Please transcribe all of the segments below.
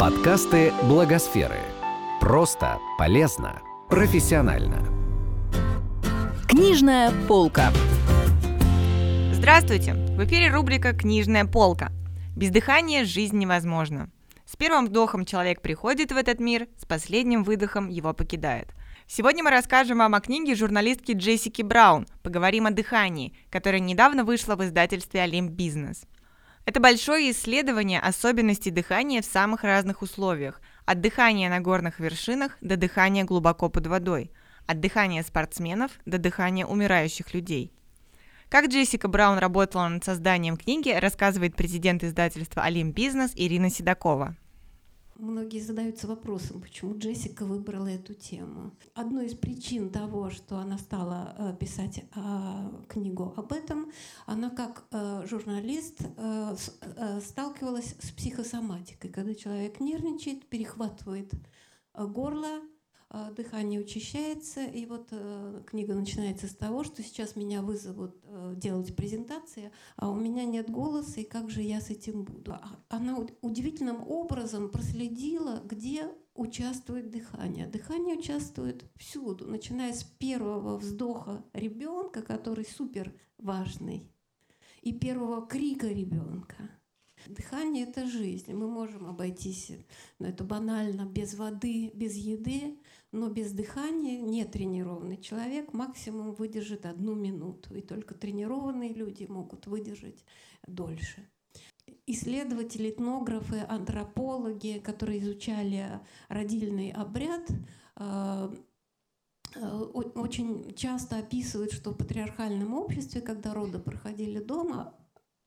Подкасты Благосферы. Просто, полезно, профессионально. Книжная полка. Здравствуйте! В эфире рубрика «Книжная полка». Без дыхания жизнь невозможна. С первым вдохом человек приходит в этот мир, с последним выдохом его покидает. Сегодня мы расскажем вам о книге журналистки Джессики Браун «Поговорим о дыхании», которая недавно вышла в издательстве «Олимп Бизнес». Это большое исследование особенностей дыхания в самых разных условиях, от дыхания на горных вершинах до дыхания глубоко под водой, от дыхания спортсменов до дыхания умирающих людей. Как Джессика Браун работала над созданием книги, рассказывает президент издательства «Олимп Бизнес» Ирина Седокова. Многие задаются вопросом, почему Джессика выбрала эту тему. Одной из причин того, что она стала э, писать э, книгу об этом, она как э, журналист сталкивалась с психосоматикой, когда человек нервничает, перехватывает горло, дыхание учащается, и вот э, книга начинается с того, что сейчас меня вызовут э, делать презентации, а у меня нет голоса, и как же я с этим буду? А она удивительным образом проследила, где участвует дыхание. Дыхание участвует всюду, начиная с первого вздоха ребенка, который супер важный, и первого крика ребенка. Дыхание – это жизнь. Мы можем обойтись, но это банально, без воды, без еды, но без дыхания нетренированный человек максимум выдержит одну минуту, и только тренированные люди могут выдержать дольше. Исследователи, этнографы, антропологи, которые изучали родильный обряд, э, э, очень часто описывают, что в патриархальном обществе, когда роды проходили дома,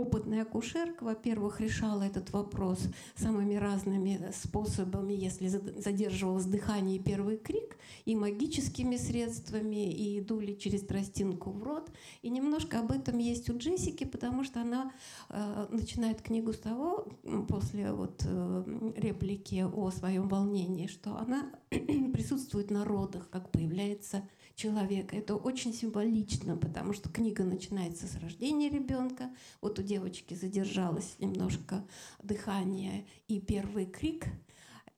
опытная акушерка, во-первых, решала этот вопрос самыми разными способами, если задерживалось дыхание и первый крик, и магическими средствами, и дули через тростинку в рот. И немножко об этом есть у Джессики, потому что она э, начинает книгу с того, после вот э, реплики о своем волнении, что она присутствует на родах, как появляется человека. Это очень символично, потому что книга начинается с рождения ребенка. Вот у девочки задержалось немножко дыхание и первый крик.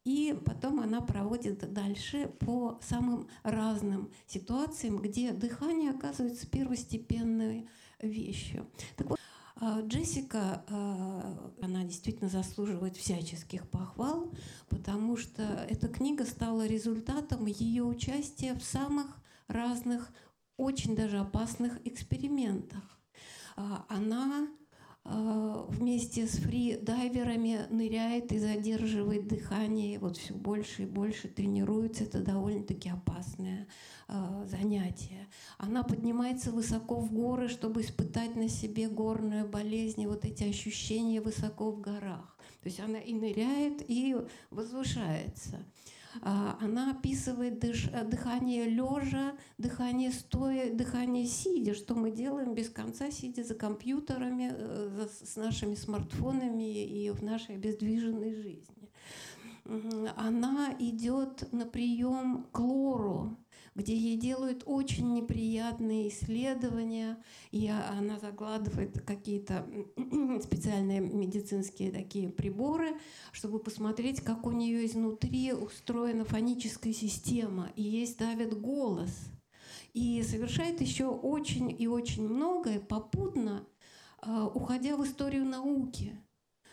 И потом она проводит дальше по самым разным ситуациям, где дыхание оказывается первостепенной вещью. Так вот, а, Джессика, а, она действительно заслуживает всяческих похвал, потому что эта книга стала результатом ее участия в самых разных, очень даже опасных экспериментах. А, она а, вместе с фри-дайверами ныряет и задерживает дыхание, вот все больше и больше тренируется. Это довольно-таки опасное а, занятие. Она поднимается высоко в горы, чтобы испытать на себе горную болезнь, вот эти ощущения высоко в горах. То есть она и ныряет, и возвышается. А, она описывает э, дыхание лежа, дыхание стоя, дыхание сидя, что мы делаем без конца, сидя за компьютерами, э, с нашими смартфонами и в нашей обездвиженной жизни. Она идет на прием к лору, где ей делают очень неприятные исследования, и она закладывает какие-то специальные медицинские такие приборы, чтобы посмотреть, как у нее изнутри устроена фоническая система, и ей ставят голос. И совершает еще очень и очень многое попутно, а, уходя в историю науки.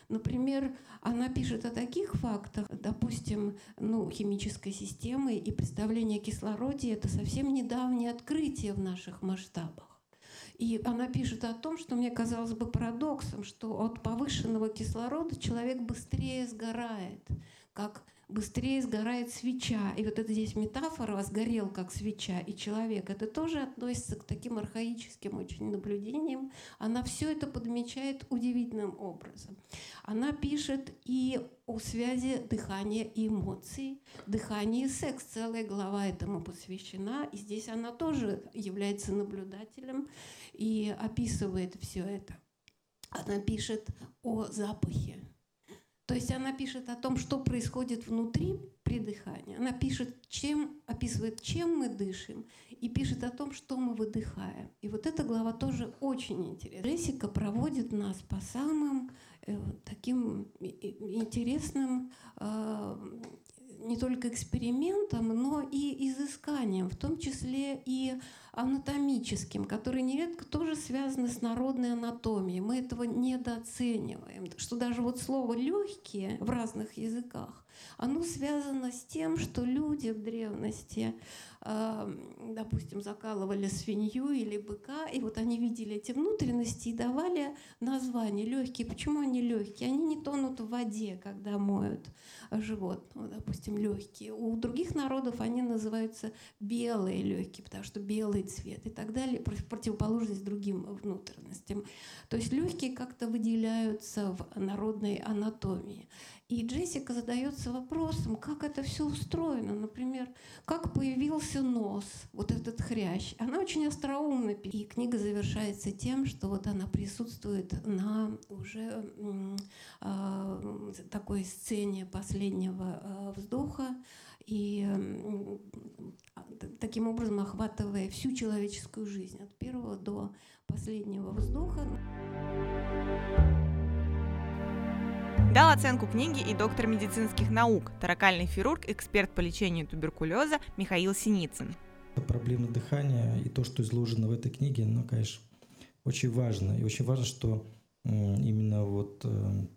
Например, она пишет о таких фактах, допустим, ну, химической системы и представление о кислороде – это совсем недавнее открытие в наших масштабах. И она пишет о том, что мне казалось бы парадоксом, что от повышенного кислорода человек быстрее сгорает, как быстрее сгорает свеча. И вот это здесь метафора «сгорел как свеча» и человек. Это тоже относится к таким архаическим очень наблюдениям. Она все это подмечает удивительным образом. Она пишет и о связи дыхания и эмоций, дыхание и секс. Целая глава этому посвящена. И здесь она тоже является наблюдателем и описывает все это. Она пишет о запахе, то есть она пишет о том, что происходит внутри при дыхании. Она пишет, чем, описывает, чем мы дышим, и пишет о том, что мы выдыхаем. И вот эта глава тоже очень интересна. Джессика проводит нас по самым таким интересным не только экспериментом, но и изысканием, в том числе и анатомическим, которые нередко тоже связаны с народной анатомией. Мы этого недооцениваем, что даже вот слово «легкие» в разных языках, оно связано с тем, что люди в древности допустим, закалывали свинью или быка, и вот они видели эти внутренности и давали название легкие. Почему они легкие? Они не тонут в воде, когда моют животного, допустим, легкие. У других народов они называются белые легкие, потому что белый цвет и так далее, противоположность другим внутренностям. То есть легкие как-то выделяются в народной анатомии. И Джессика задается вопросом, как это все устроено. Например, как появился нос, вот этот хрящ. Она очень остроумна. И книга завершается тем, что вот она присутствует на уже э, такой сцене последнего э, вздоха. И таким образом охватывая всю человеческую жизнь от первого до последнего вздоха. Дал оценку книги и доктор медицинских наук, таракальный хирург, эксперт по лечению туберкулеза Михаил Синицын. Проблема дыхания и то, что изложено в этой книге, ну, конечно, очень важно. И очень важно, что именно вот э,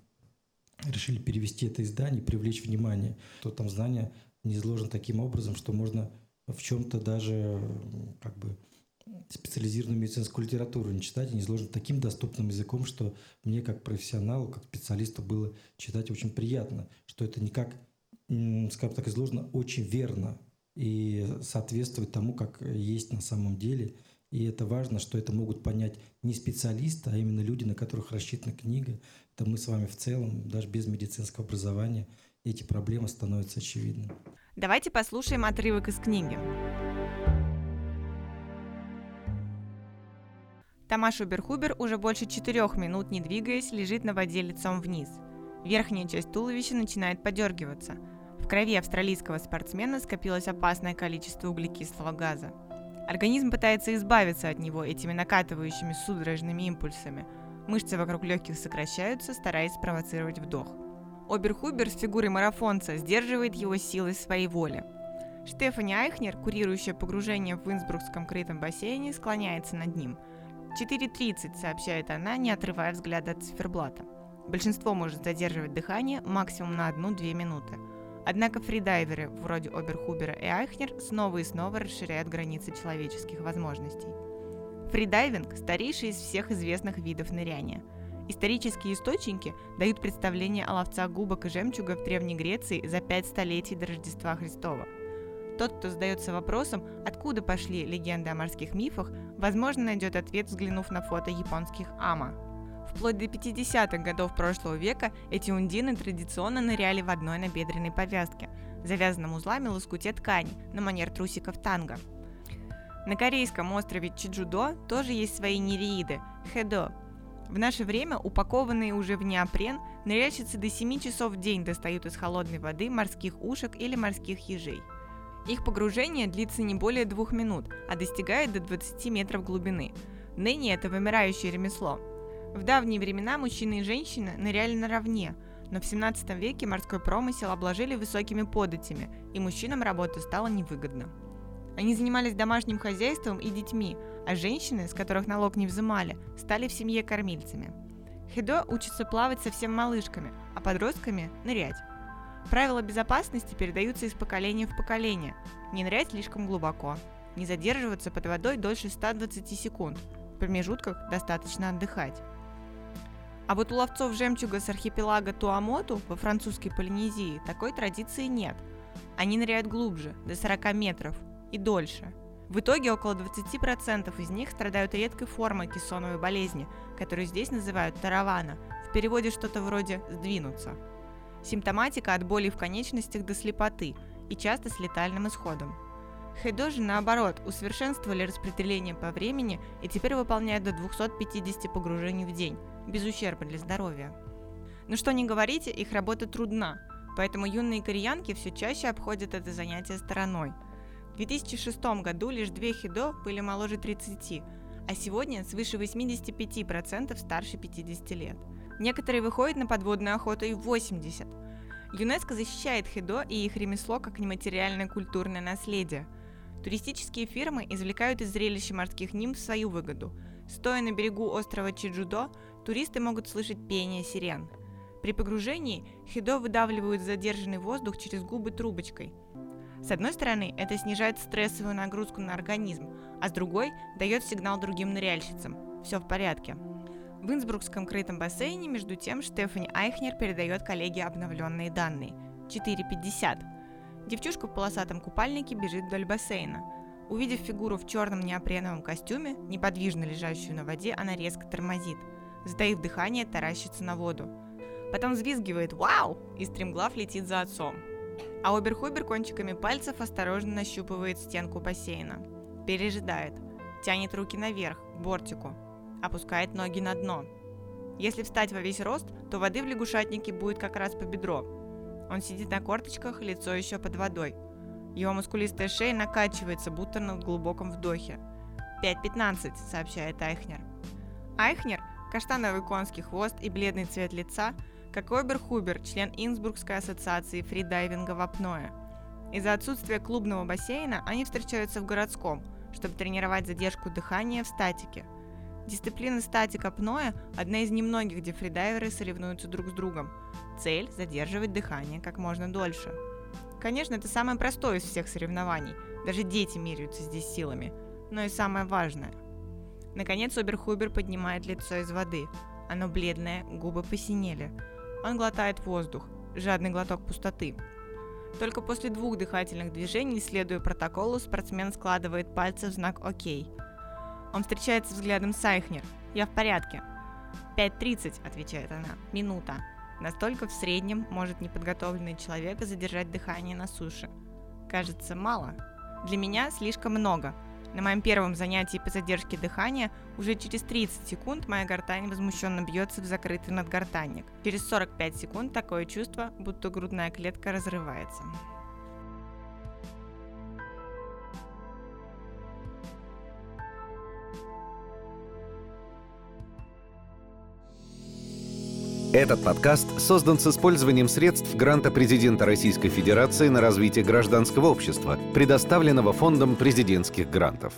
решили перевести это издание, привлечь внимание, что там знания не изложено таким образом, что можно в чем-то даже как бы специализированную медицинскую литературу не читать, не изложено таким доступным языком, что мне как профессионалу, как специалисту было читать очень приятно, что это не как, скажем так, изложено очень верно и соответствует тому, как есть на самом деле. И это важно, что это могут понять не специалисты, а именно люди, на которых рассчитана книга. Это мы с вами в целом, даже без медицинского образования, эти проблемы становятся очевидны. Давайте послушаем отрывок из книги. Тамаш Уберхубер уже больше четырех минут, не двигаясь, лежит на воде лицом вниз. Верхняя часть туловища начинает подергиваться. В крови австралийского спортсмена скопилось опасное количество углекислого газа. Организм пытается избавиться от него этими накатывающими судорожными импульсами. Мышцы вокруг легких сокращаются, стараясь спровоцировать вдох. Оберхубер с фигурой марафонца сдерживает его силой своей воли. Штефани Айхнер, курирующая погружение в Инсбрукском крытом бассейне, склоняется над ним – 4.30, сообщает она, не отрывая взгляда от циферблата. Большинство может задерживать дыхание максимум на 1-2 минуты. Однако фридайверы, вроде Оберхубера и Айхнер, снова и снова расширяют границы человеческих возможностей. Фридайвинг – старейший из всех известных видов ныряния. Исторические источники дают представление о ловцах губок и жемчуга в Древней Греции за пять столетий до Рождества Христова – тот, кто задается вопросом, откуда пошли легенды о морских мифах, возможно, найдет ответ, взглянув на фото японских ама. Вплоть до 50-х годов прошлого века эти ундины традиционно ныряли в одной набедренной повязке, завязанном узлами лоскуте ткани, на манер трусиков танго. На корейском острове Чиджудо тоже есть свои нереиды – хедо. В наше время, упакованные уже в неопрен, ныряльщицы до 7 часов в день достают из холодной воды морских ушек или морских ежей – их погружение длится не более двух минут, а достигает до 20 метров глубины. Ныне это вымирающее ремесло. В давние времена мужчины и женщины ныряли наравне, но в 17 веке морской промысел обложили высокими податями, и мужчинам работа стала невыгодна. Они занимались домашним хозяйством и детьми, а женщины, с которых налог не взимали, стали в семье кормильцами. Хедо учится плавать совсем малышками, а подростками – нырять. Правила безопасности передаются из поколения в поколение. Не нырять слишком глубоко. Не задерживаться под водой дольше 120 секунд. В промежутках достаточно отдыхать. А вот у ловцов жемчуга с архипелага Туамоту во французской Полинезии такой традиции нет. Они ныряют глубже, до 40 метров, и дольше. В итоге около 20% из них страдают редкой формой кессоновой болезни, которую здесь называют таравана, в переводе что-то вроде «сдвинуться». Симптоматика от боли в конечностях до слепоты и часто с летальным исходом. Хэйдо же, наоборот, усовершенствовали распределение по времени и теперь выполняют до 250 погружений в день, без ущерба для здоровья. Но что не говорите, их работа трудна, поэтому юные кореянки все чаще обходят это занятие стороной. В 2006 году лишь две хидо были моложе 30, а сегодня свыше 85% старше 50 лет – Некоторые выходят на подводную охоту и в 80. ЮНЕСКО защищает хидо и их ремесло как нематериальное культурное наследие. Туристические фирмы извлекают из зрелища морских нимф свою выгоду. Стоя на берегу острова Чиджудо, туристы могут слышать пение сирен. При погружении хидо выдавливают задержанный воздух через губы трубочкой. С одной стороны, это снижает стрессовую нагрузку на организм, а с другой дает сигнал другим ныряльщицам. Все в порядке. В Инсбрукском крытом бассейне, между тем, Штефани Айхнер передает коллеге обновленные данные. 4.50. Девчушка в полосатом купальнике бежит вдоль бассейна. Увидев фигуру в черном неопреновом костюме, неподвижно лежащую на воде, она резко тормозит. Затаив дыхание, таращится на воду. Потом взвизгивает «Вау!» и стремглав летит за отцом. А Оберхубер кончиками пальцев осторожно нащупывает стенку бассейна. Пережидает. Тянет руки наверх, к бортику опускает ноги на дно. Если встать во весь рост, то воды в лягушатнике будет как раз по бедро. Он сидит на корточках, лицо еще под водой. Его мускулистая шея накачивается, будто на глубоком вдохе. 5.15, сообщает Айхнер. Айхнер – каштановый конский хвост и бледный цвет лица, как Оберхубер, член Инсбургской ассоциации фридайвинга в апное. Из-за отсутствия клубного бассейна они встречаются в городском, чтобы тренировать задержку дыхания в статике – Дисциплина статика пноя – одна из немногих, где фридайверы соревнуются друг с другом. Цель – задерживать дыхание как можно дольше. Конечно, это самое простое из всех соревнований. Даже дети меряются здесь силами. Но и самое важное. Наконец Оберхубер поднимает лицо из воды. Оно бледное, губы посинели. Он глотает воздух. Жадный глоток пустоты. Только после двух дыхательных движений, следуя протоколу, спортсмен складывает пальцы в знак «Окей». Он встречается взглядом с Айхнер. «Я в порядке». «5.30», — отвечает она. «Минута». Настолько в среднем может неподготовленный человек задержать дыхание на суше. Кажется, мало. Для меня слишком много. На моем первом занятии по задержке дыхания уже через 30 секунд моя гортань возмущенно бьется в закрытый надгортанник. Через 45 секунд такое чувство, будто грудная клетка разрывается. Этот подкаст создан с использованием средств гранта президента Российской Федерации на развитие гражданского общества, предоставленного Фондом президентских грантов.